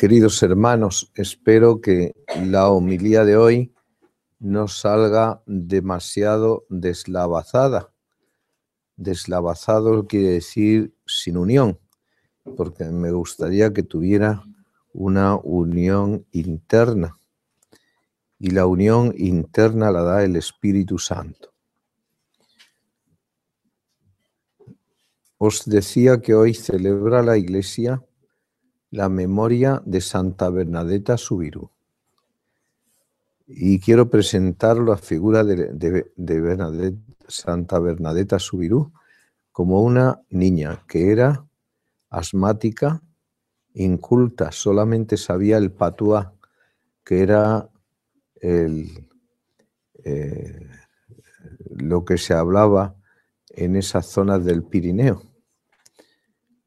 Queridos hermanos, espero que la homilía de hoy no salga demasiado deslavazada. Deslavazado quiere decir sin unión, porque me gustaría que tuviera una unión interna. Y la unión interna la da el Espíritu Santo. Os decía que hoy celebra la Iglesia la memoria de Santa Bernadetta Subirú. Y quiero presentar la figura de, Santa Bernadetta Subirú como una niña que era asmática, inculta, solamente sabía el patuá, que era eh, lo que se hablaba en esas zonas del Pirineo,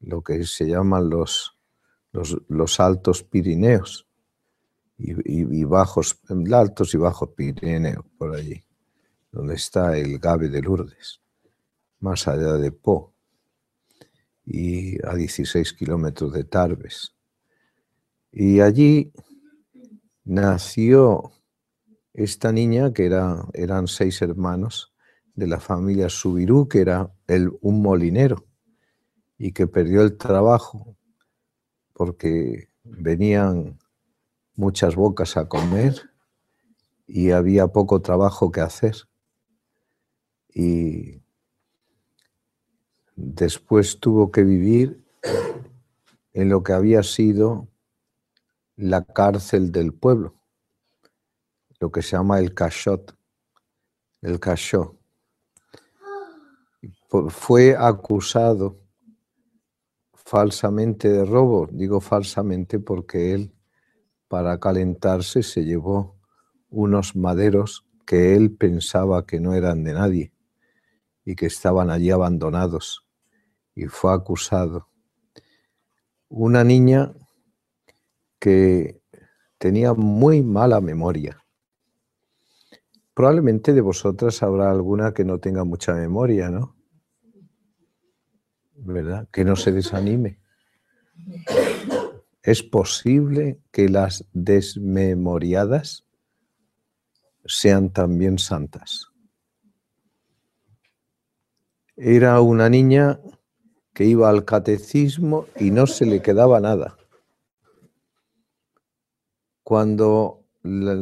lo que se llaman los los, altos Pirineos y, bajos, altos y bajos Pirineos, por allí, donde está el Gabe de Lourdes, más allá de Po, y a 16 kilómetros de Tarbes. Y allí nació esta niña, que era, eran seis hermanos de la familia Subirú, que era el, un molinero, y que perdió el trabajo porque venían muchas bocas a comer y había poco trabajo que hacer. Y después tuvo que vivir en lo que había sido la cárcel del pueblo, lo que se llama el cachot, el cachot. Fue acusado falsamente de robo. Digo falsamente porque él, para calentarse, se llevó unos maderos que él pensaba que no eran de nadie y que estaban allí abandonados y fue acusado. Una niña que tenía muy mala memoria. Probablemente de vosotras habrá alguna que no tenga mucha memoria, ¿no? ¿Verdad? Que no se desanime. Es posible que las desmemoriadas sean también santas. Era una niña que iba al catecismo y no se le quedaba nada. Cuando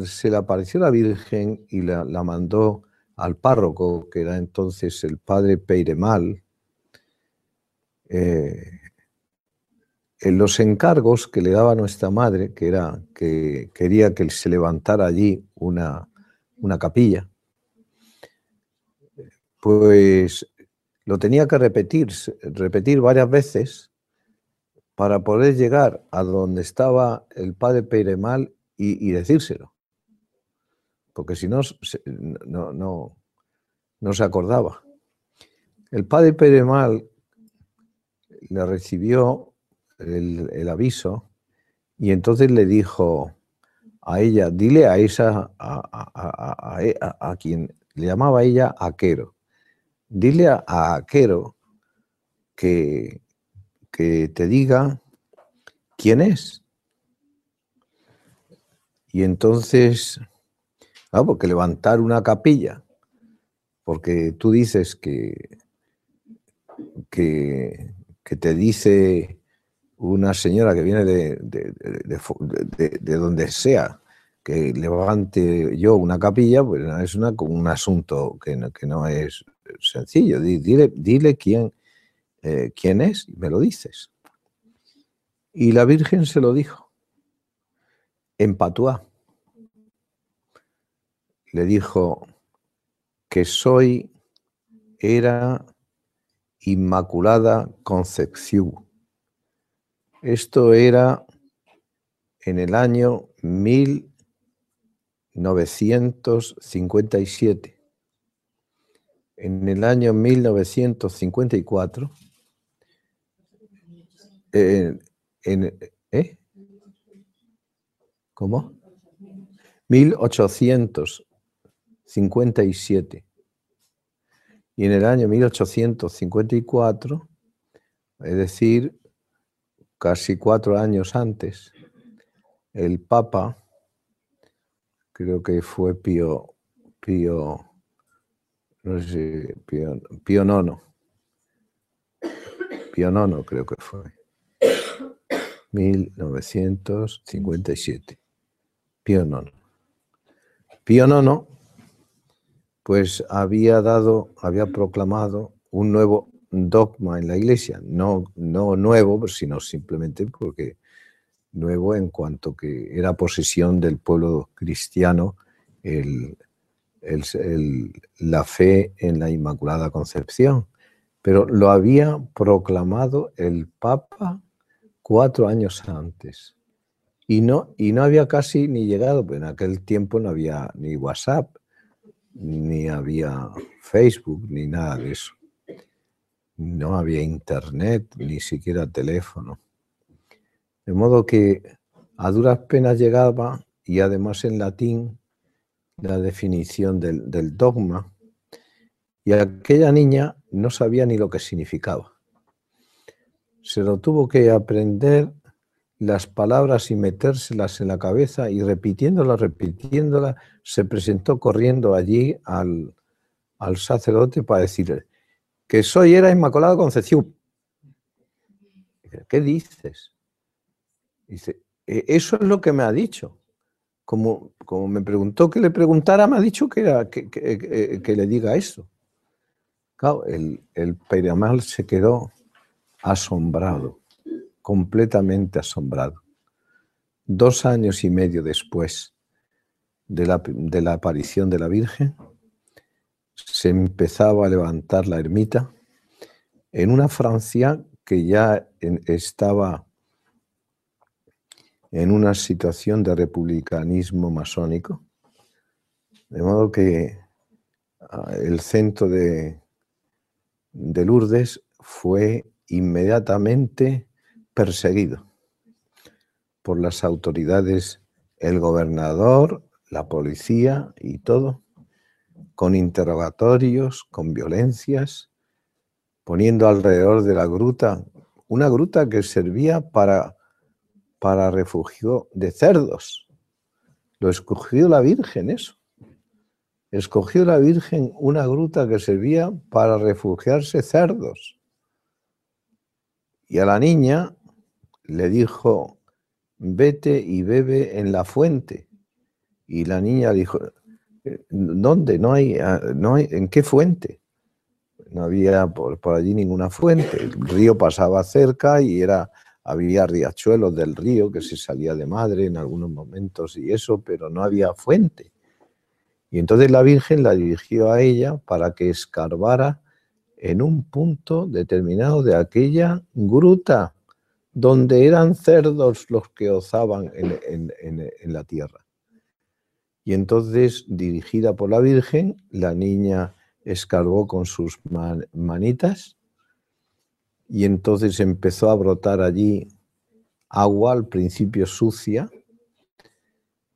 se le apareció la Virgen y la, la mandó al párroco, que era entonces el padre Peiremal, eh, los encargos que le daba nuestra madre, que era que quería que se levantara allí una, una capilla, pues lo tenía que repetir, repetir varias veces para poder llegar a donde estaba el padre Peiremal y, y decírselo. Porque si no, no, no, no se acordaba. El padre Peiremal le recibió el, aviso y entonces le dijo a ella, dile a esa, a, quien le llamaba ella Aquero, dile a, Aquero que, que te diga quién es. Y entonces, ah, porque levantar una capilla, porque tú dices que, que, que te dice una señora que viene de, de, donde sea, que levante yo una capilla, pues es una, un asunto que no, que no es sencillo. Dile, dile quién, eh, quién es y me lo dices. Y la Virgen se lo dijo, en Patuá. Le dijo que soy, era Inmaculada Concepción. Esto era en el año 1957. En el año 1954, en, ¿eh? ¿Cómo? 1857 y en el año 1854, es decir, casi cuatro años antes, el Papa, creo que fue Pío, Pío, no sé, Pío, Pío Nono, Pío Nono creo que fue, 1957, Pío Nono. Pío Nono, pues había dado, había proclamado un nuevo dogma en la iglesia, no, no nuevo, sino simplemente porque nuevo en cuanto que era posesión del pueblo cristiano la fe en la Inmaculada Concepción. Pero lo había proclamado el Papa cuatro años antes. Y no, y no había casi ni llegado, pues en aquel tiempo no había ni WhatsApp, ni había Facebook, ni nada de eso. No había internet, ni siquiera teléfono. De modo que a duras penas llegaba, y además en latín, la definición del, dogma, y aquella niña no sabía ni lo que significaba. Se lo tuvo que aprender las palabras y metérselas en la cabeza y repitiéndolas, repitiéndolas, se presentó corriendo allí al, al sacerdote para decirle que soy era Inmaculada Concepción. ¿Qué dices? Dice, e, eso es lo que me ha dicho. Como, como me preguntó que le preguntara, me ha dicho que, era, que, que, le diga eso. Claro, el, el Peiramal se quedó asombrado, completamente asombrado. Dos años y medio después de la, aparición de la Virgen, se empezaba a levantar la ermita en una Francia que ya estaba en una situación de republicanismo masónico, de modo que ah, el centro de, de Lourdes fue inmediatamente perseguido por las autoridades, el gobernador, la policía y todo, con interrogatorios, con violencias, poniendo alrededor de la gruta, una gruta que servía para para refugio de cerdos. Lo escogió la Virgen eso. Escogió la Virgen una gruta que servía para refugiarse cerdos. Y a la niña le dijo, vete y bebe en la fuente. Y la niña dijo, ¿dónde? No hay, no hay ¿en qué fuente? No había por, por allí ninguna fuente. El río pasaba cerca y era había riachuelos del río que se salía de madre en algunos momentos y eso, pero no había fuente. Y entonces la Virgen la dirigió a ella para que escarbara en un punto determinado de aquella gruta donde eran cerdos los que ozaban en, la tierra. Y entonces, dirigida por la Virgen, la niña escarbó con sus manitas y entonces empezó a brotar allí agua, al principio sucia,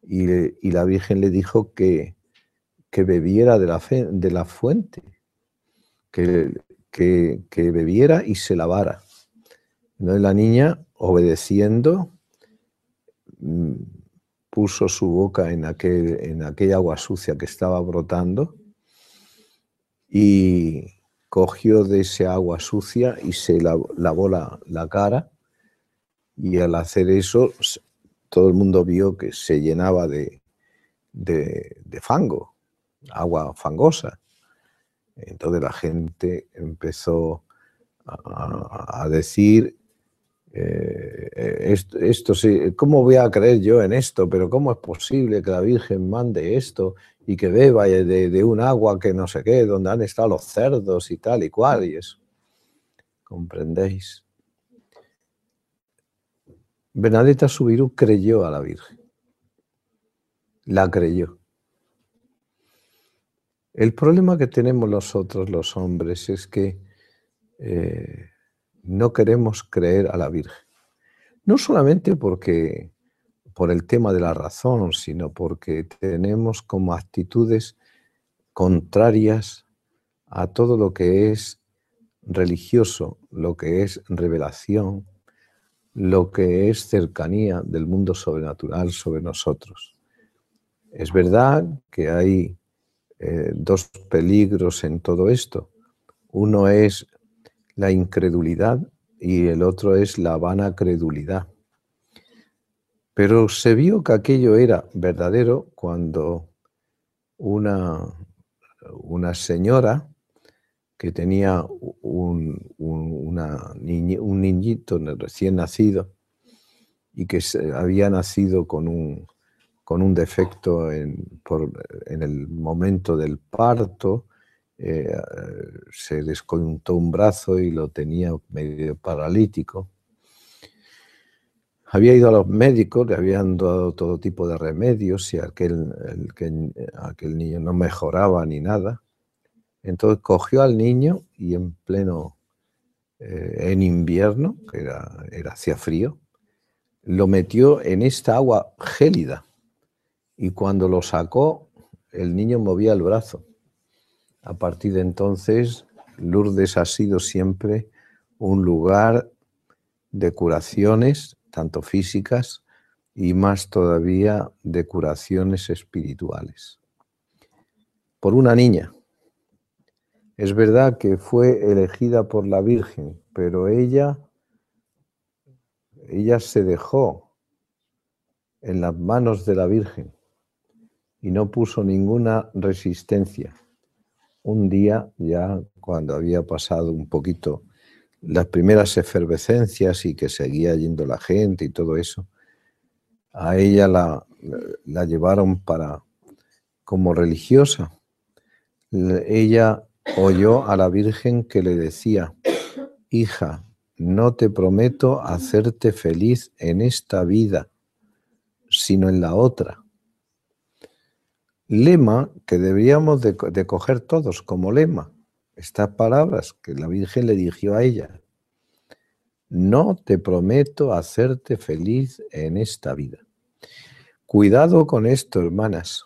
y, la Virgen le dijo que, que bebiera de la, de la fuente, que, que, bebiera y se lavara. La niña, obedeciendo, mm, puso su boca en, aquel, en aquella agua sucia que estaba brotando y, cogió de ese agua sucia y se lavó la, cara y al hacer eso todo el mundo vio que se llenaba de, de, fango, agua fangosa. Entonces la gente empezó a, decir, eh, esto, sí, ¿cómo voy a creer yo en esto? Pero ¿cómo es posible que la Virgen mande esto y que beba de, un agua que no sé qué, donde han estado los cerdos y tal y cual, y eso. ¿Comprendéis? Bernadetta Subirú creyó a la Virgen. La creyó. El problema que tenemos nosotros los hombres es que eh, no queremos creer a la Virgen. No solamente porque por el tema de la razón, sino porque tenemos como actitudes contrarias a todo lo que es religioso, lo que es revelación, lo que es cercanía del mundo sobrenatural sobre nosotros. Es verdad que hay eh, dos peligros en todo esto. Uno es la incredulidad y el otro es la vana credulidad. Pero se vio que aquello era verdadero cuando una, una señora que tenía un, un niñito recién nacido y que había nacido con un, con un defecto en, en el momento del parto, eh, se descontó un brazo y lo tenía medio paralítico. Había ido a los médicos, le habían dado todo tipo de remedios y aquel, el, aquel niño no mejoraba ni nada. Entonces cogió al niño y en pleno, eh, en invierno, que era, era, hacía frío, lo metió en esta agua gélida. Y cuando lo sacó, el niño movía el brazo. A partir de entonces, Lourdes ha sido siempre un lugar de curaciones, tanto físicas y más todavía de curaciones espirituales. Por una niña, es verdad que fue elegida por la Virgen, pero ella, ella se dejó en las manos de la Virgen y no puso ninguna resistencia. Un día, ya cuando había pasado un poquito las primeras efervescencias y que seguía yendo la gente y todo eso, a ella la, llevaron para como religiosa. Ella oyó a la Virgen que le decía, hija, no te prometo hacerte feliz en esta vida, sino en la otra. Lema que deberíamos de, coger todos como lema. Estas palabras que la Virgen le dirigió a ella. No te prometo hacerte feliz en esta vida. Cuidado con esto, hermanas.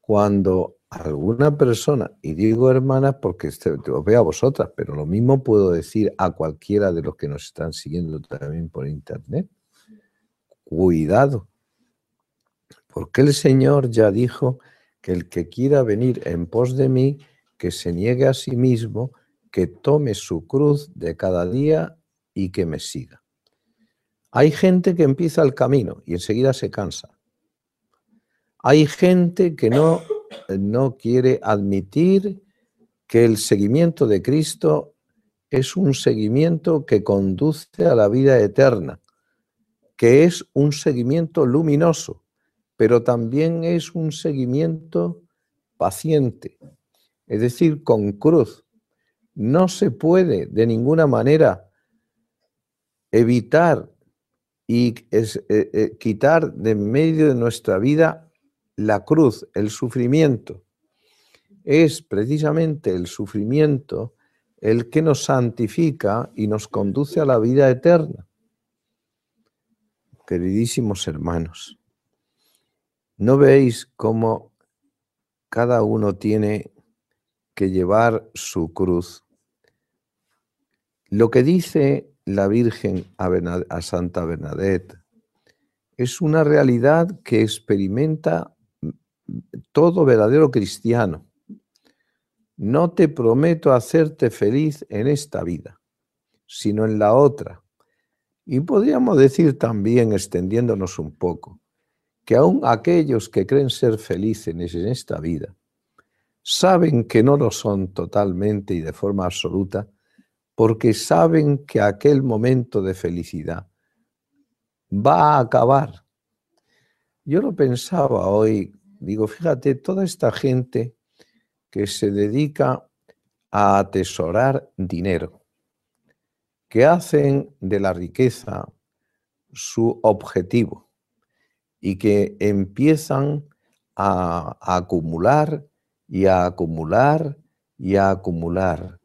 Cuando alguna persona, y digo hermanas porque este, os veo a vosotras, pero lo mismo puedo decir a cualquiera de los que nos están siguiendo también por internet. Cuidado, porque el Señor ya dijo que el que quiera venir en pos de mí, que se niegue a sí mismo, que tome su cruz de cada día y que me siga. Hay gente que empieza el camino y enseguida se cansa. Hay gente que no no quiere admitir que el seguimiento de Cristo es un seguimiento que conduce a la vida eterna, que es un seguimiento luminoso, pero también es un seguimiento paciente, es decir, con cruz. No se puede de ninguna manera evitar y eh, eh, quitar de medio de nuestra vida la cruz, el sufrimiento, es precisamente el sufrimiento el que nos santifica y nos conduce a la vida eterna. Queridísimos hermanos, ¿no veis cómo cada uno tiene que llevar su cruz? Lo que dice la Virgen a, Santa Bernadette es una realidad que experimenta todo verdadero cristiano. No te prometo hacerte feliz en esta vida, sino en la otra. Y podríamos decir también, extendiéndonos un poco, que aún aquellos que creen ser felices en esta vida, saben que no lo son totalmente y de forma absoluta, porque saben que aquel momento de felicidad va a acabar. Yo lo pensaba hoy Digo, fíjate, toda esta gente que se dedica a atesorar dinero, que hacen de la riqueza su objetivo y que empiezan a, acumular y a acumular y a acumular.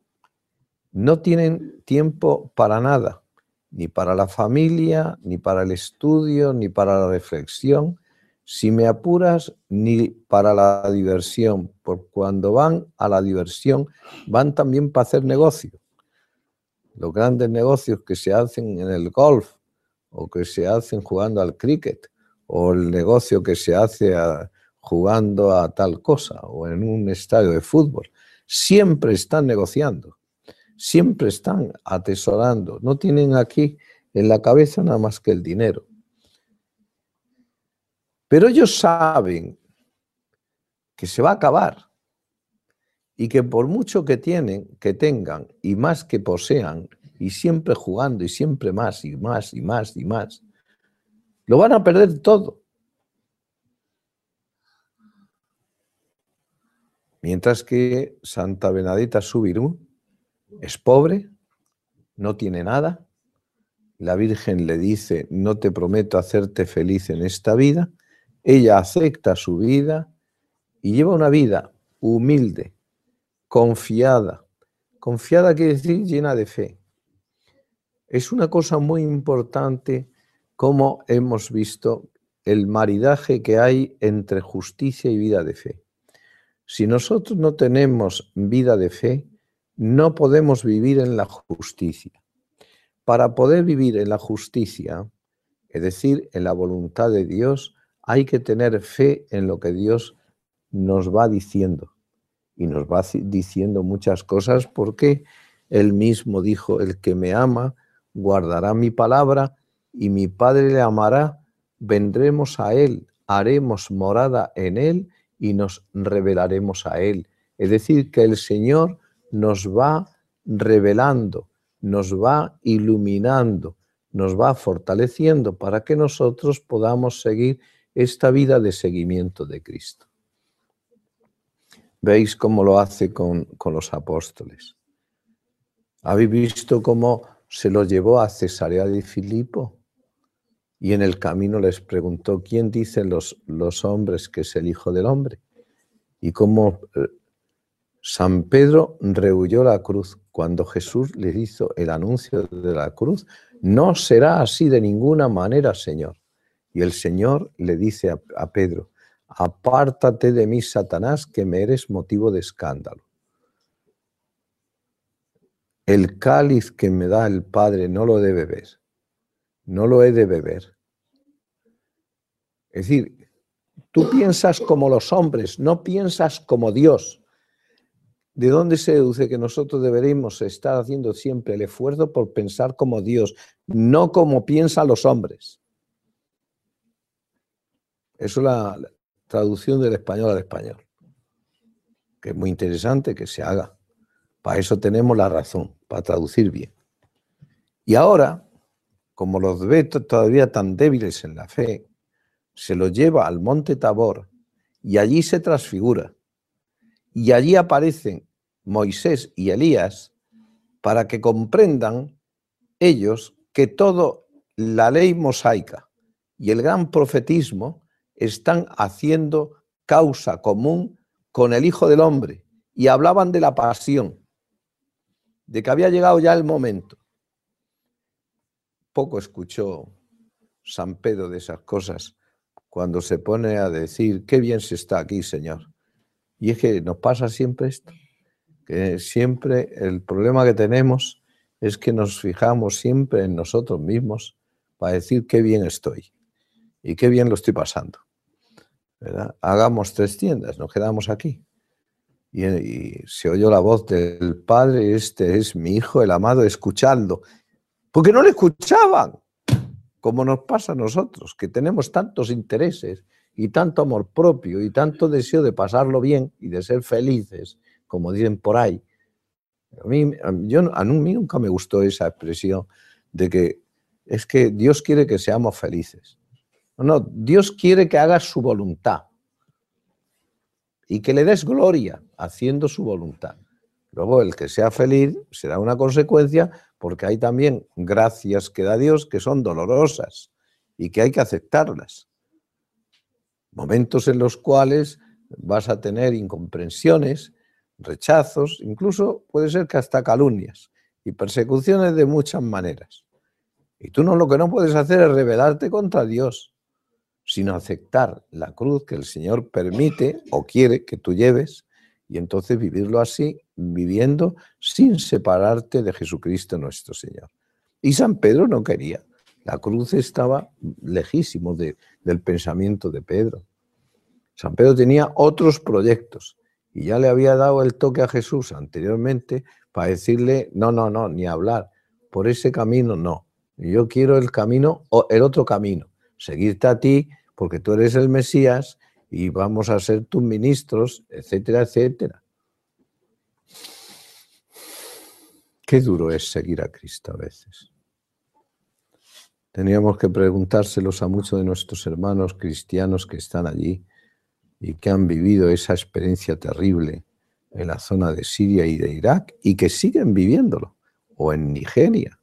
No tienen tiempo para nada, ni para la familia, ni para el estudio, ni para la reflexión, si me apuras, ni para la diversión, porque cuando van a la diversión, van también para hacer negocio. Los grandes negocios que se hacen en el golf o que se hacen jugando al cricket o el negocio que se hace jugando a tal cosa o en un estadio de fútbol. Siempre están negociando, siempre están atesorando, no tienen aquí en la cabeza nada más que el dinero. Pero ellos saben que se va a acabar y que por mucho que tienen, que tengan y más que posean y siempre jugando y siempre más y más y más y más, lo van a perder todo. Mientras que Santa Benedetta Subirú es pobre, no tiene nada, la Virgen le dice, no te prometo hacerte feliz en esta vida, ella acepta su vida y lleva una vida humilde, confiada. Confiada quiere decir llena de fe. Es una cosa muy importante como hemos visto el maridaje que hay entre justicia y vida de fe. Si nosotros no tenemos vida de fe, no podemos vivir en la justicia. Para poder vivir en la justicia, es decir, en la voluntad de Dios, hay que tener fe en lo que Dios nos va diciendo. Y nos va diciendo muchas cosas porque Él mismo dijo, el que me ama guardará mi palabra y mi Padre le amará, vendremos a Él, haremos morada en Él y nos revelaremos a Él. Es decir, que el Señor nos va revelando nos va iluminando, nos va fortaleciendo para que nosotros podamos seguir esta vida de seguimiento de Cristo. Veis cómo lo hace con, los apóstoles. ¿Habéis visto cómo se lo llevó a Cesarea de Filipo? Y en el camino les preguntó, ¿quién dicen los, los hombres que es el Hijo del Hombre? Y cómo eh, San Pedro rehuyó la cruz cuando Jesús le hizo el anuncio de la cruz. No será así de ninguna manera, Señor. Y el Señor le dice a, Pedro, apártate de mí, Satanás, que me eres motivo de escándalo. El cáliz que me da el Padre no lo debe beber, no lo he de beber. Es decir, tú piensas como los hombres, no piensas como Dios. ¿De dónde se deduce que nosotros deberíamos estar haciendo siempre el esfuerzo por pensar como Dios, no como piensan los hombres? Eso es la traducción del español al español, que es muy interesante que se haga. Para eso tenemos la razón, para traducir bien. Y ahora, como los ve todavía tan débiles en la fe, se los lleva al monte Tabor y allí se transfigura y allí aparecen Moisés y Elías para que comprendan ellos que toda la ley mosaica y el gran profetismo están haciendo causa común con el Hijo del Hombre y hablaban de la pasión, de que había llegado ya el momento. Poco escuchó San Pedro de esas cosas cuando se pone a decir, qué bien se está aquí, Señor. Y es que nos pasa siempre esto, que siempre el problema que tenemos es que nos fijamos siempre en nosotros mismos para decir qué bien estoy y qué bien lo estoy pasando. Hagamos tres tiendas, nos quedamos aquí. Y, y, se oyó la voz del Padre, este es mi Hijo, el amado, escuchando. Porque no le escuchaban, como nos pasa a nosotros, que tenemos tantos intereses y tanto amor propio y tanto deseo de pasarlo bien y de ser felices, como dicen por ahí. A mí, yo, a mí nunca me gustó esa expresión de que es que Dios quiere que seamos felices. No, no, Dios quiere que hagas su voluntad y que le des gloria haciendo su voluntad. Luego, el que sea feliz será una consecuencia porque hay también gracias que da Dios que son dolorosas y que hay que aceptarlas momentos en los cuales vas a tener incomprensiones, rechazos, incluso puede ser que hasta calumnias y persecuciones de muchas maneras. Y tú no lo que no puedes hacer es rebelarte contra Dios, sino aceptar la cruz que el Señor permite o quiere que tú lleves y entonces vivirlo así, viviendo sin separarte de Jesucristo nuestro Señor. Y San Pedro no quería. La cruz estaba lejísimo del pensamiento de Pedro. San Pedro tenía otros proyectos y ya le había dado el toque a Jesús anteriormente para decirle, no, no, no, ni hablar, por ese camino no. Yo quiero el camino, o el otro camino, seguirte a ti porque tú eres el Mesías y vamos a ser tus ministros, etcétera, etcétera. Qué duro es seguir a Cristo a veces. Teníamos que preguntárselos a muchos de nuestros hermanos cristianos que están allí y que han vivido esa experiencia terrible en la zona de Siria y de Irak y que siguen viviéndolo, o en Nigeria,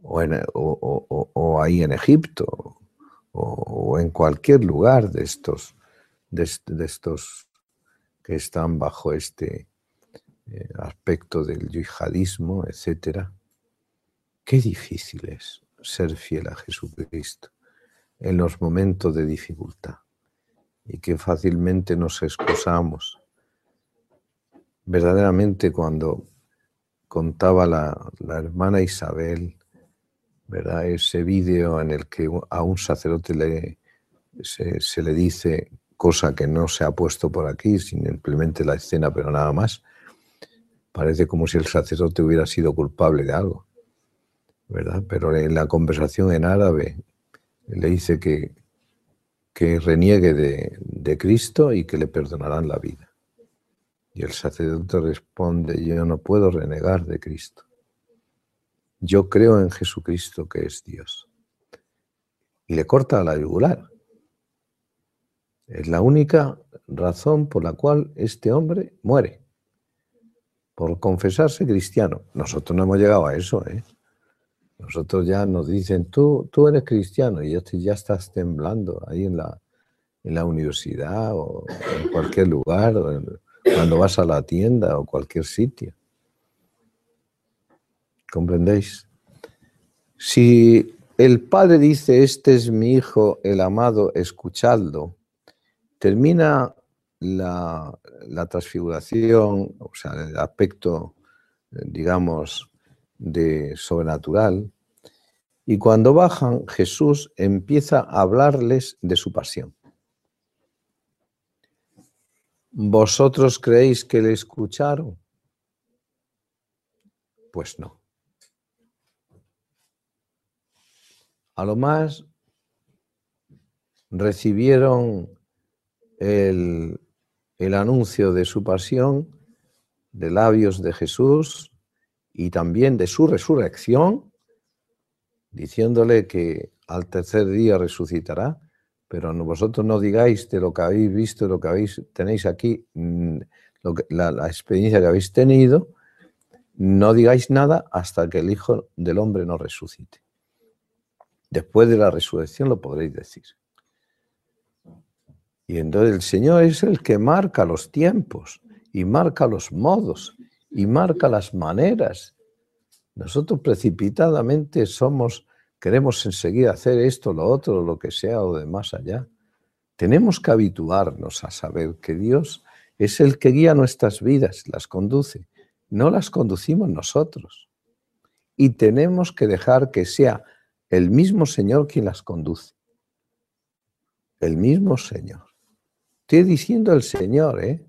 o, en, ahí en Egipto, o, en cualquier lugar de estos, de, estos que están bajo este eh, aspecto del yihadismo, etc. Qué difícil es ser fiel a Jesucristo en los momentos de dificultad y que fácilmente nos excusamos. Verdaderamente cuando contaba la, hermana Isabel, ¿verdad? ese vídeo en el que a un sacerdote le, se, le dice cosa que no se ha puesto por aquí, simplemente la escena, pero nada más, parece como si el sacerdote hubiera sido culpable de algo, ¿verdad? Pero en la conversación en árabe le dice que que reniegue de, Cristo y que le perdonarán la vida. Y el sacerdote responde, yo no puedo renegar de Cristo. Yo creo en Jesucristo que es Dios. Y le corta la yugular. Es la única razón por la cual este hombre muere. Por confesarse cristiano. Nosotros no hemos llegado a eso, ¿eh? Nosotros ya nos dicen, tú, tú eres cristiano y ya estás temblando ahí en la, en la universidad o en cualquier lugar, cuando vas a la tienda o cualquier sitio. ¿Comprendéis? Si el padre dice, este es mi hijo, el amado, escuchadlo, termina la, transfiguración, o sea, el aspecto, digamos, de sobrenatural. Y cuando bajan, Jesús empieza a hablarles de su pasión. ¿Vosotros creéis que le escucharon? Pues no. A lo más recibieron el, el anuncio de su pasión de labios de Jesús y también de su resurrección, diciéndole que al tercer día resucitará, pero vosotros no digáis de lo que habéis visto, lo que habéis, tenéis aquí, mm, la experiencia que habéis tenido, no digáis nada hasta que el Hijo del Hombre no resucite. Después de la resurrección lo podréis decir. Y entonces el Señor es el que marca los tiempos y marca los modos y marca las maneras. Nosotros precipitadamente somos, queremos enseguida hacer esto, lo otro, lo que sea o de más allá. Tenemos que habituarnos a saber que Dios es el que guía nuestras vidas, las conduce. No las conducimos nosotros. Y tenemos que dejar que sea el mismo Señor quien las conduce. El mismo Señor. Estoy diciendo el Señor, ¿eh?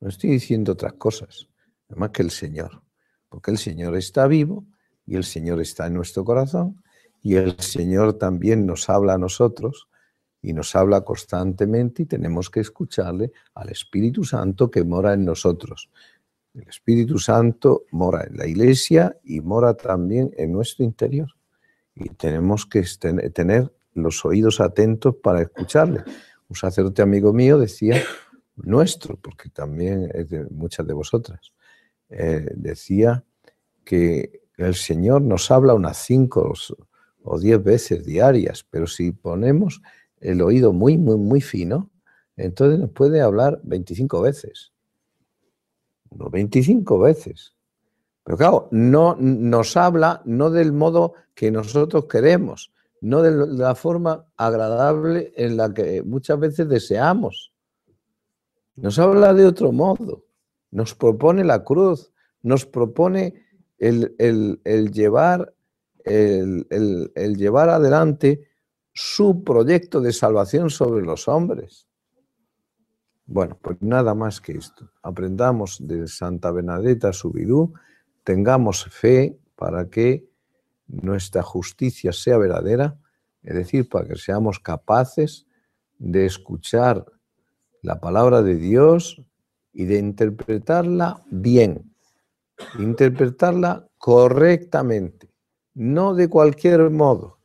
No estoy diciendo otras cosas más que el Señor, porque el Señor está vivo y el Señor está en nuestro corazón y el Señor también nos habla a nosotros y nos habla constantemente y tenemos que escucharle al Espíritu Santo que mora en nosotros. El Espíritu Santo mora en la iglesia y mora también en nuestro interior. Y tenemos que tener los oídos atentos para escucharle. Un sacerdote amigo mío decía, nuestro, porque también es de muchas de vosotras, eh, decía que el Señor nos habla unas cinco o diez veces diarias, pero si ponemos el oído muy, muy, muy fino, entonces nos puede hablar 25 veces. No 25 veces. Pero claro, no nos habla no del modo que nosotros queremos, no de la forma agradable en la que muchas veces deseamos. Nos habla de otro modo nos propone la cruz, nos propone el, llevar el, el llevar adelante su proyecto de salvación sobre los hombres. Bueno, pues nada más que esto. Aprendamos de Santa Bernadetta Subirú, tengamos fe para que nuestra justicia sea verdadera, es decir, para que seamos capaces de escuchar la palabra de Dios y de interpretarla bien, interpretarla correctamente, no de cualquier modo,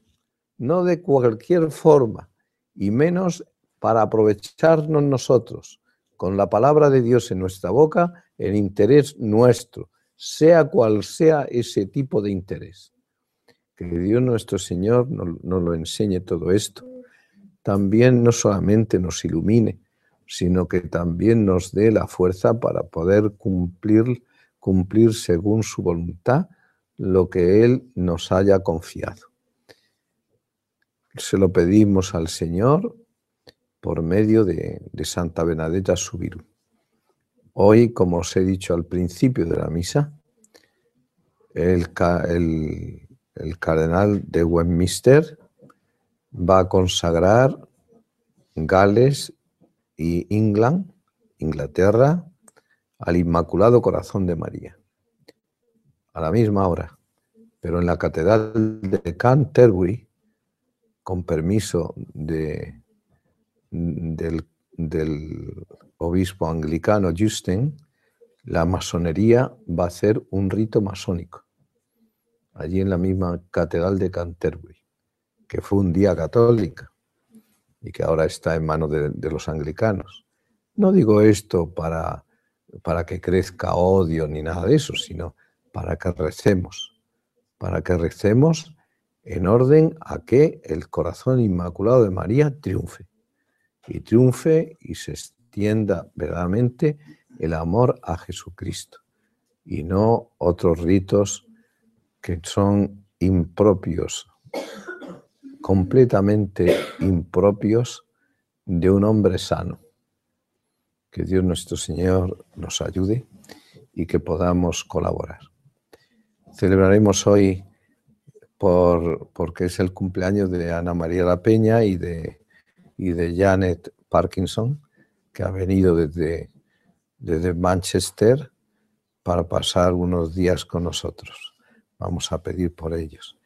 no de cualquier forma, y menos para aprovecharnos nosotros con la palabra de Dios en nuestra boca el interés nuestro, sea cual sea ese tipo de interés. Que Dios nuestro Señor nos, lo enseñe todo esto. También no solamente nos ilumine, sino que también nos dé la fuerza para poder cumplir, cumplir según su voluntad lo que Él nos haya confiado. Se lo pedimos al Señor por medio de, Santa Benedetta Subiru. Hoy, como os he dicho al principio de la misa, el, cardenal de Westminster va a consagrar Gales y England, Inglaterra, al Inmaculado Corazón de María, a la misma hora, pero en la Catedral de Canterbury, con permiso de del, obispo anglicano Justin, la masonería va a hacer un rito masónico, allí en la misma catedral de Canterbury, que fue un día católica y que ahora está en manos de, los anglicanos. No digo esto para, para que crezca odio ni nada de eso, sino para que recemos, para que recemos en orden a que el corazón inmaculado de María triunfe y triunfe y se extienda verdaderamente el amor a Jesucristo y no otros ritos que son impropios, completamente impropios de un hombre sano. Que Dios nuestro Señor nos ayude y que podamos colaborar. Celebraremos hoy por, porque es el cumpleaños de Ana María La Peña y de y de Janet Parkinson, que ha venido desde, desde Manchester para pasar unos días con nosotros. Vamos a pedir por ellos.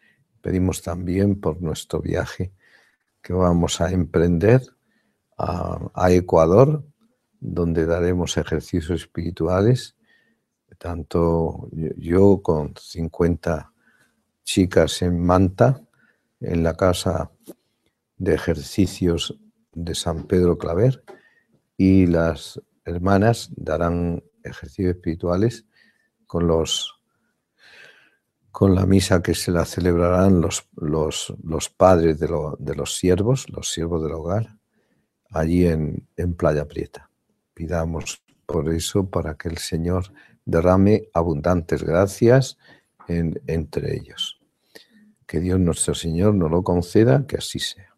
Pedimos también por nuestro viaje que vamos a emprender a, Ecuador, donde daremos ejercicios espirituales, tanto yo con 50 chicas en Manta, en la casa de ejercicios de San Pedro Claver y las hermanas darán ejercicios espirituales con los con la misa que se la celebrarán los, los, los padres de, de, los siervos, los siervos del hogar, allí en, en Playa Prieta. Pidamos por eso para que el Señor derrame abundantes gracias en, entre ellos. Que Dios nuestro Señor nos lo conceda, que así sea.